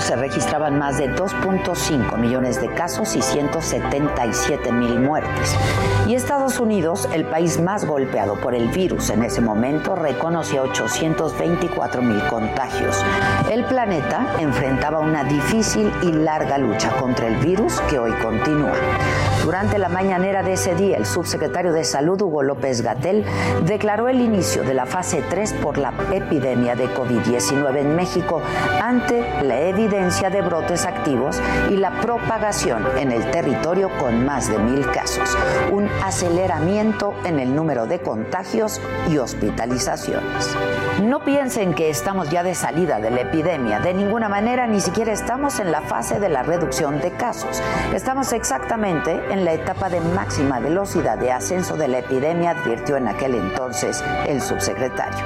Se registraban más de 2.5 millones de casos y 177 mil muertes. Y Estados Unidos, el país más golpeado por el virus en ese momento, reconoció 824 mil contagios. El planeta enfrentaba una difícil y larga lucha contra el virus que hoy continúa. Durante la mañanera de ese día, el subsecretario de Salud, Hugo López Gatel, declaró el inicio de la fase 3 por la epidemia de COVID-19 en México ante la evidencia de brotes activos y la propagación en el territorio con más de mil casos, un aceleramiento en el número de contagios y hospitalizaciones. No piensen que estamos ya de salida de la epidemia, de ninguna manera ni siquiera estamos en la fase de la reducción de casos. Estamos exactamente en la etapa de máxima velocidad de ascenso de la epidemia, advirtió en aquel entonces el subsecretario.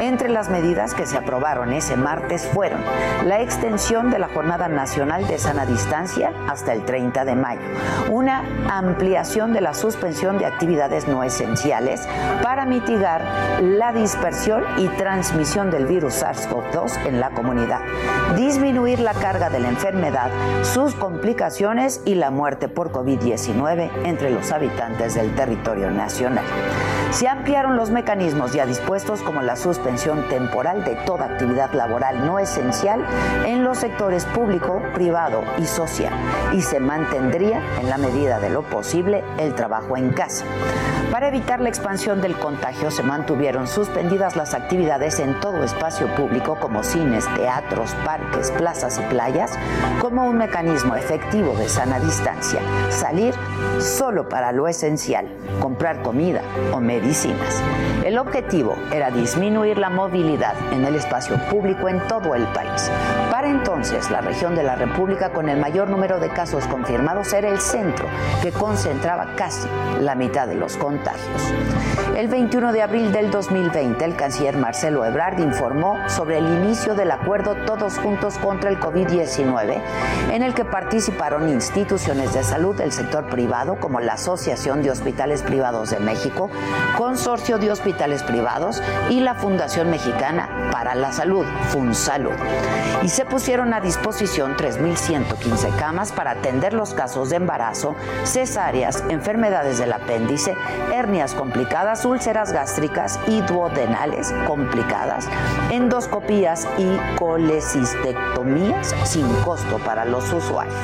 Entre las medidas que se aprobaron ese martes fueron la extensión de la Jornada Nacional de Sana Distancia hasta el 30 de mayo, una ampliación de la suspensión de actividades no esenciales para mitigar la dispersión y transmisión del virus SARS-CoV-2 en la comunidad, disminuir la carga de la enfermedad, sus complicaciones y la muerte por COVID-19 entre los habitantes del territorio nacional. Se ampliaron los mecanismos ya dispuestos como la suspensión temporal de toda actividad laboral no esencial en los sectores público, privado y social y se mantendría en la medida de lo posible el trabajo en casa. Para evitar la expansión del contagio se mantuvieron suspendidas las actividades en todo espacio público como cines, teatros, parques, plazas y playas como un mecanismo efectivo de sana distancia. Salir solo para lo esencial, comprar comida o medicinas. El objetivo era disminuir la movilidad en el espacio público en todo el país. Para entonces, la región de la República con el mayor número de casos confirmados era el centro, que concentraba casi la mitad de los contagios. El 21 de abril del 2020, el canciller Marcelo Ebrard informó sobre el inicio del acuerdo Todos Juntos contra el COVID-19, en el que participaron instituciones de salud del sector privado como la Asociación de Hospitales Privados de México, Consorcio de Hospitales Privados y la Fundación Mexicana para la Salud, FunSalud. Y se pusieron a disposición 3.115 camas para atender los casos de embarazo, cesáreas, enfermedades del apéndice, hernias complicadas, úlceras gástricas y duodenales complicadas, endoscopías y colecistectomías sin costo para los usuarios.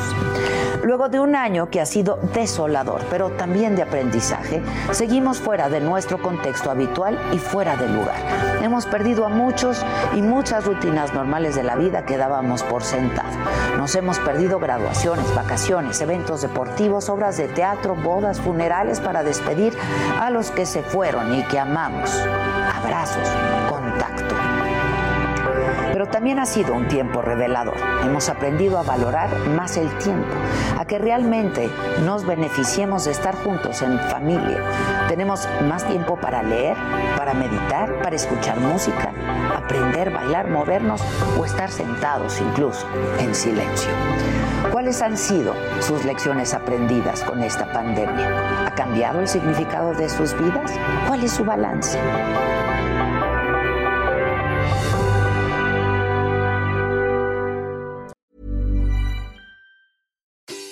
Luego de un año que ha sido desolador, pero también de aprendizaje, seguimos fuera de nuestro contexto habitual y fuera de lugar. Hemos perdido a muchos y muchas rutinas normales de la vida que dábamos por sentado. Nos hemos perdido graduaciones, vacaciones, eventos deportivos, obras de teatro, bodas, funerales para despedir a los que se fueron y que amamos. Abrazos, contacto. Pero también ha sido un tiempo revelador. Hemos aprendido a valorar más el tiempo, a que realmente nos beneficiemos de estar juntos en familia. Tenemos más tiempo para leer, para meditar, para escuchar música, aprender, bailar, movernos o estar sentados incluso en silencio. ¿Cuáles han sido sus lecciones aprendidas con esta pandemia? ¿Ha cambiado el significado de sus vidas? ¿Cuál es su balance?